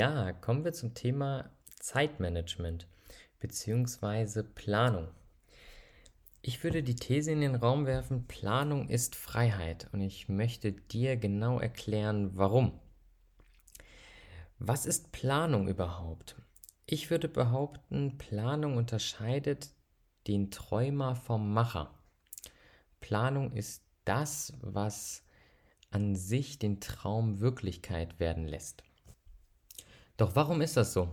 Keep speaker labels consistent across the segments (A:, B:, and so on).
A: Ja, kommen wir zum Thema Zeitmanagement bzw. Planung. Ich würde die These in den Raum werfen, Planung ist Freiheit und ich möchte dir genau erklären, warum. Was ist Planung überhaupt? Ich würde behaupten, Planung unterscheidet den Träumer vom Macher. Planung ist das, was an sich den Traum Wirklichkeit werden lässt. Doch warum ist das so?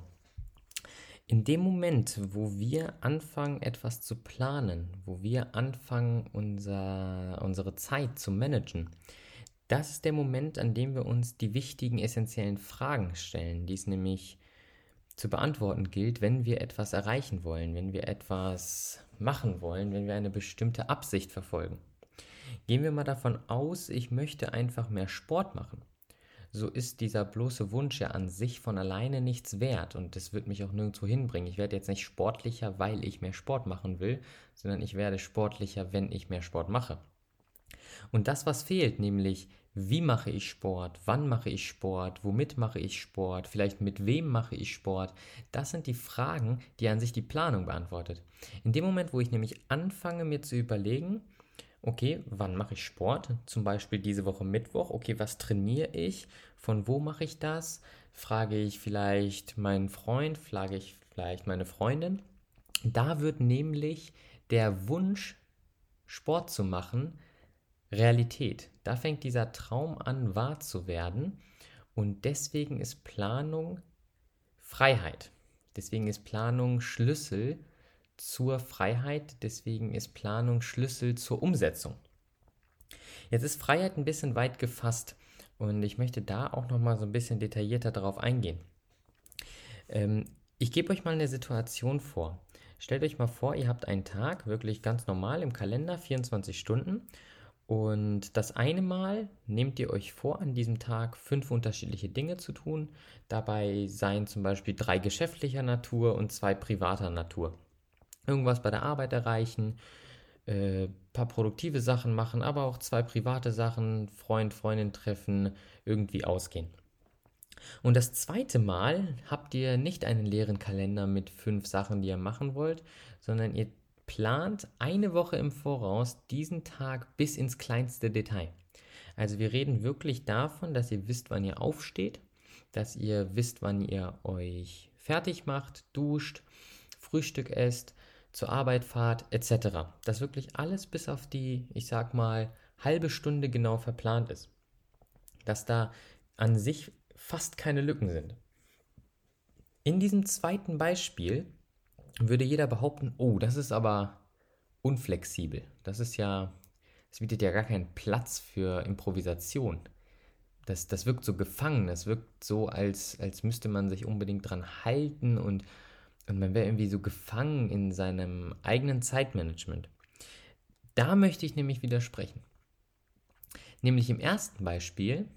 A: In dem Moment, wo wir anfangen, etwas zu planen, wo wir anfangen, unser, unsere Zeit zu managen, das ist der Moment, an dem wir uns die wichtigen, essentiellen Fragen stellen, die es nämlich zu beantworten gilt, wenn wir etwas erreichen wollen, wenn wir etwas machen wollen, wenn wir eine bestimmte Absicht verfolgen. Gehen wir mal davon aus, ich möchte einfach mehr Sport machen so ist dieser bloße Wunsch ja an sich von alleine nichts wert und das wird mich auch nirgendwo hinbringen. Ich werde jetzt nicht sportlicher, weil ich mehr Sport machen will, sondern ich werde sportlicher, wenn ich mehr Sport mache. Und das, was fehlt, nämlich wie mache ich Sport, wann mache ich Sport, womit mache ich Sport, vielleicht mit wem mache ich Sport, das sind die Fragen, die an sich die Planung beantwortet. In dem Moment, wo ich nämlich anfange, mir zu überlegen, okay, wann mache ich Sport? Zum Beispiel diese Woche Mittwoch. Okay, was trainiere ich? Von wo mache ich das? Frage ich vielleicht meinen Freund, frage ich vielleicht meine Freundin. Da wird nämlich der Wunsch, Sport zu machen, Realität. Da fängt dieser Traum an, wahr zu werden. Und deswegen ist Planung Freiheit. Deswegen ist Planung Schlüssel zur Freiheit, deswegen ist Planung Schlüssel zur Umsetzung. Jetzt ist Freiheit ein bisschen weit gefasst und ich möchte da auch noch mal so ein bisschen detaillierter darauf eingehen. Ähm, ich gebe euch mal eine Situation vor. Stellt euch mal vor, ihr habt einen Tag, wirklich ganz normal im Kalender, 24 Stunden. Und das eine Mal nehmt ihr euch vor, an diesem Tag fünf unterschiedliche Dinge zu tun. Dabei seien zum Beispiel drei geschäftlicher Natur und zwei privater Natur irgendwas bei der Arbeit erreichen, äh, paar produktive Sachen machen, aber auch zwei private Sachen, Freund, Freundin treffen, irgendwie ausgehen. Und das zweite Mal habt ihr nicht einen leeren Kalender mit fünf Sachen, die ihr machen wollt, sondern ihr plant eine Woche im Voraus diesen Tag bis ins kleinste Detail. Also wir reden wirklich davon, dass ihr wisst, wann ihr aufsteht, dass ihr wisst, wann ihr euch fertig macht, duscht, Frühstück esst, zur Arbeit fahrt, etc. Dass wirklich alles bis auf die, ich sag mal, halbe Stunde genau verplant ist. Dass da an sich fast keine Lücken sind. In diesem zweiten Beispiel würde jeder behaupten, oh, das ist aber unflexibel. Das ist ja, es bietet ja gar keinen Platz für Improvisation. Das, das wirkt so gefangen, das wirkt so, als, als müsste man sich unbedingt dran halten und und man wäre irgendwie so gefangen in seinem eigenen Zeitmanagement. Da möchte ich nämlich widersprechen. Nämlich im ersten Beispiel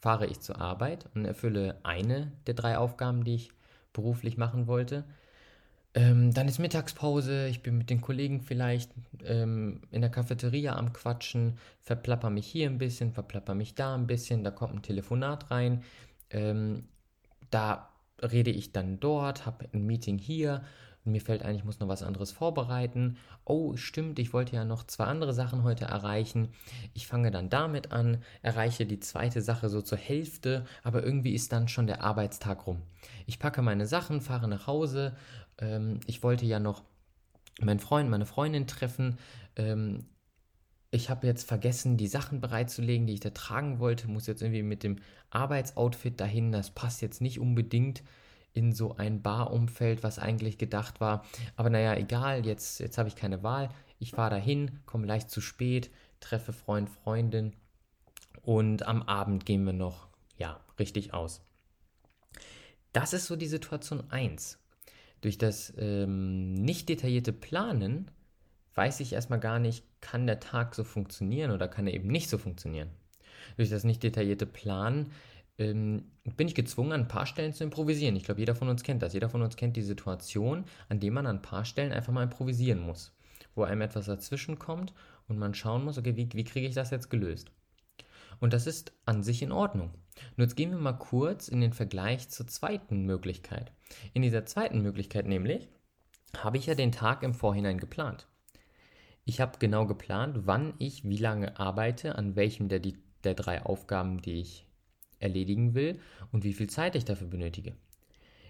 A: fahre ich zur Arbeit und erfülle eine der drei Aufgaben, die ich beruflich machen wollte. Ähm, dann ist Mittagspause, ich bin mit den Kollegen vielleicht ähm, in der Cafeteria am Quatschen, verplapper mich hier ein bisschen, verplapper mich da ein bisschen, da kommt ein Telefonat rein. Ähm, da rede ich dann dort, habe ein Meeting hier mir fällt ein, ich muss noch was anderes vorbereiten. Oh, stimmt, ich wollte ja noch zwei andere Sachen heute erreichen. Ich fange dann damit an, erreiche die zweite Sache so zur Hälfte, aber irgendwie ist dann schon der Arbeitstag rum. Ich packe meine Sachen, fahre nach Hause. Ähm, ich wollte ja noch meinen Freund, meine Freundin treffen. Ähm, ich habe jetzt vergessen, die Sachen bereitzulegen, die ich da tragen wollte, muss jetzt irgendwie mit dem Arbeitsoutfit dahin, das passt jetzt nicht unbedingt in so ein Barumfeld, was eigentlich gedacht war. Aber naja, egal, jetzt, jetzt habe ich keine Wahl. Ich fahre dahin, komme leicht zu spät, treffe Freund, Freundin und am Abend gehen wir noch, ja, richtig aus. Das ist so die Situation 1. Durch das ähm, nicht detaillierte Planen weiß ich erstmal gar nicht, kann der Tag so funktionieren oder kann er eben nicht so funktionieren. Durch das nicht detaillierte Planen ähm, bin ich gezwungen, an ein paar Stellen zu improvisieren. Ich glaube, jeder von uns kennt das. Jeder von uns kennt die Situation, an der man an ein paar Stellen einfach mal improvisieren muss. Wo einem etwas dazwischen kommt und man schauen muss, okay, wie, wie kriege ich das jetzt gelöst? Und das ist an sich in Ordnung. Nur jetzt gehen wir mal kurz in den Vergleich zur zweiten Möglichkeit. In dieser zweiten Möglichkeit nämlich habe ich ja den Tag im Vorhinein geplant. Ich habe genau geplant, wann ich wie lange arbeite, an welchem der, der drei Aufgaben, die ich erledigen will und wie viel Zeit ich dafür benötige.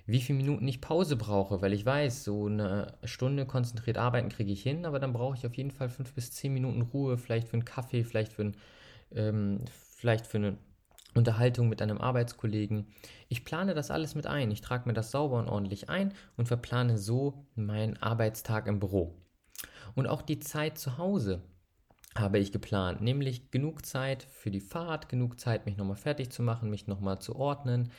A: Wie viele Minuten ich Pause brauche, weil ich weiß, so eine Stunde konzentriert arbeiten kriege ich hin, aber dann brauche ich auf jeden Fall fünf bis zehn Minuten Ruhe, vielleicht für einen Kaffee, vielleicht für, ein, ähm, vielleicht für eine Unterhaltung mit einem Arbeitskollegen. Ich plane das alles mit ein. Ich trage mir das sauber und ordentlich ein und verplane so meinen Arbeitstag im Büro. Und auch die Zeit zu Hause habe ich geplant, nämlich genug Zeit für die Fahrt, genug Zeit, mich nochmal fertig zu machen, mich nochmal zu ordnen.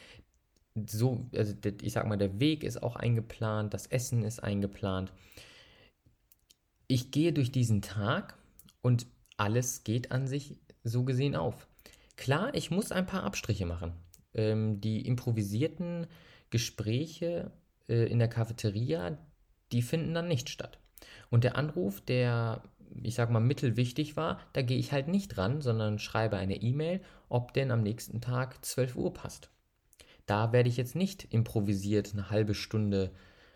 A: So, also ich sag mal, der Weg ist auch eingeplant, das Essen ist eingeplant. Ich gehe durch diesen Tag und alles geht an sich so gesehen auf. Klar, ich muss ein paar Abstriche machen. Ähm, die improvisierten Gespräche äh, in der Cafeteria, die finden dann nicht statt. Und der Anruf, der, ich sag mal, mittelwichtig war, da gehe ich halt nicht ran, sondern schreibe eine E-Mail, ob denn am nächsten Tag 12 Uhr passt. Da werde ich jetzt nicht improvisiert eine halbe Stunde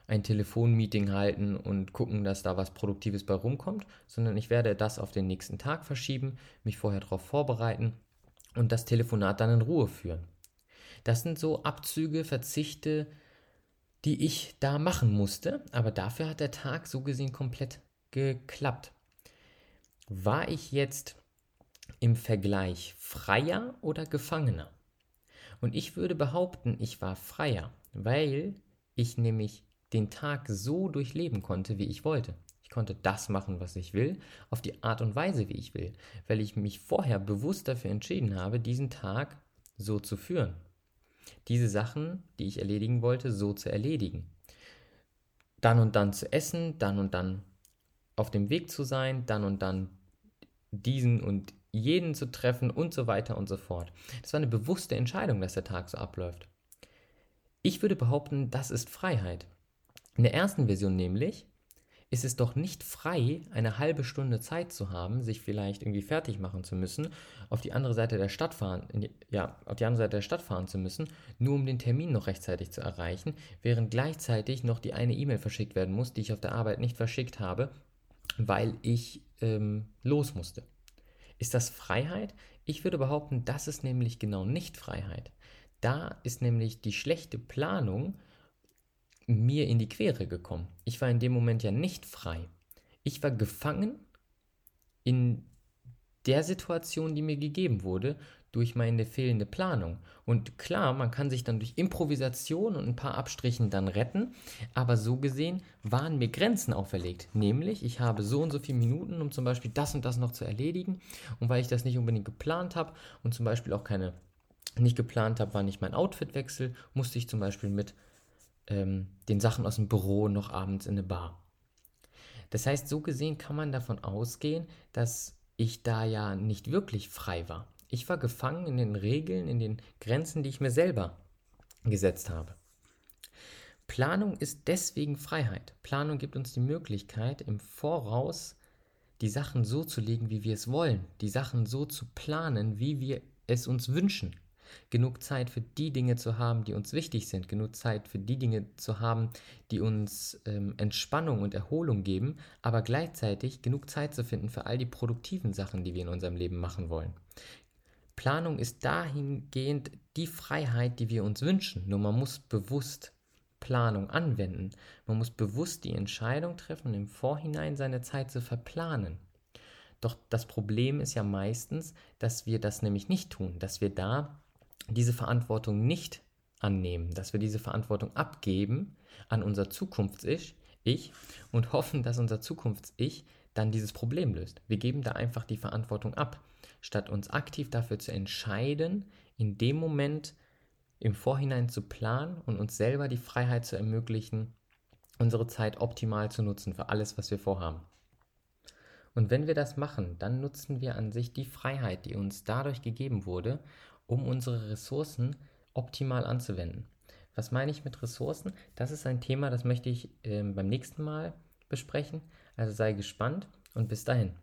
A: ein Telefonmeeting halten und gucken, dass da was Produktives bei rumkommt, sondern ich werde das auf den nächsten Tag verschieben, mich vorher darauf vorbereiten und das Telefonat dann in Ruhe führen. Das sind so Abzüge, Verzichte, die ich da machen musste, aber dafür hat der Tag so gesehen komplett geklappt. War ich jetzt im Vergleich freier oder gefangener? Und ich würde behaupten, ich war freier, weil ich nämlich den Tag so durchleben konnte, wie ich wollte. Ich konnte das machen, was ich will, auf die Art und Weise, wie ich will, weil ich mich vorher bewusst dafür entschieden habe, diesen Tag so zu führen diese Sachen, die ich erledigen wollte, so zu erledigen. Dann und dann zu essen, dann und dann auf dem Weg zu sein, dann und dann diesen und jeden zu treffen und so weiter und so fort. Das war eine bewusste Entscheidung, dass der Tag so abläuft. Ich würde behaupten, das ist Freiheit. In der ersten Version nämlich ist es doch nicht frei, eine halbe Stunde Zeit zu haben, sich vielleicht irgendwie fertig machen zu müssen, auf die andere Seite der Stadt fahren, die, ja, auf die andere Seite der Stadt fahren zu müssen, nur um den Termin noch rechtzeitig zu erreichen, während gleichzeitig noch die eine E-Mail verschickt werden muss, die ich auf der Arbeit nicht verschickt habe, weil ich ähm, los musste. Ist das Freiheit? Ich würde behaupten, das ist nämlich genau nicht Freiheit. Da ist nämlich die schlechte Planung mir in die Quere gekommen. Ich war in dem Moment ja nicht frei. Ich war gefangen in der Situation, die mir gegeben wurde, durch meine fehlende Planung. Und klar, man kann sich dann durch Improvisation und ein paar Abstrichen dann retten, aber so gesehen waren mir Grenzen auferlegt. Nämlich, ich habe so und so viele Minuten, um zum Beispiel das und das noch zu erledigen. Und weil ich das nicht unbedingt geplant habe und zum Beispiel auch keine nicht geplant habe, wann ich mein Outfit wechsle, musste ich zum Beispiel mit ähm, den Sachen aus dem Büro noch abends in eine Bar. Das heißt, so gesehen kann man davon ausgehen, dass ich da ja nicht wirklich frei war. Ich war gefangen in den Regeln, in den Grenzen, die ich mir selber gesetzt habe. Planung ist deswegen Freiheit. Planung gibt uns die Möglichkeit, im Voraus die Sachen so zu legen, wie wir es wollen, die Sachen so zu planen, wie wir es uns wünschen genug Zeit für die Dinge zu haben, die uns wichtig sind, genug Zeit für die Dinge zu haben, die uns ähm, Entspannung und Erholung geben, aber gleichzeitig genug Zeit zu finden für all die produktiven Sachen, die wir in unserem Leben machen wollen. Planung ist dahingehend die Freiheit, die wir uns wünschen, nur man muss bewusst Planung anwenden. Man muss bewusst die Entscheidung treffen, im Vorhinein seine Zeit zu verplanen. Doch das Problem ist ja meistens, dass wir das nämlich nicht tun, dass wir da diese Verantwortung nicht annehmen, dass wir diese Verantwortung abgeben an unser Zukunfts-Ich ich, und hoffen, dass unser Zukunfts-Ich dann dieses Problem löst. Wir geben da einfach die Verantwortung ab, statt uns aktiv dafür zu entscheiden, in dem Moment im Vorhinein zu planen und uns selber die Freiheit zu ermöglichen, unsere Zeit optimal zu nutzen für alles, was wir vorhaben. Und wenn wir das machen, dann nutzen wir an sich die Freiheit, die uns dadurch gegeben wurde, um unsere Ressourcen optimal anzuwenden. Was meine ich mit Ressourcen? Das ist ein Thema, das möchte ich äh, beim nächsten Mal besprechen. Also sei gespannt und bis dahin.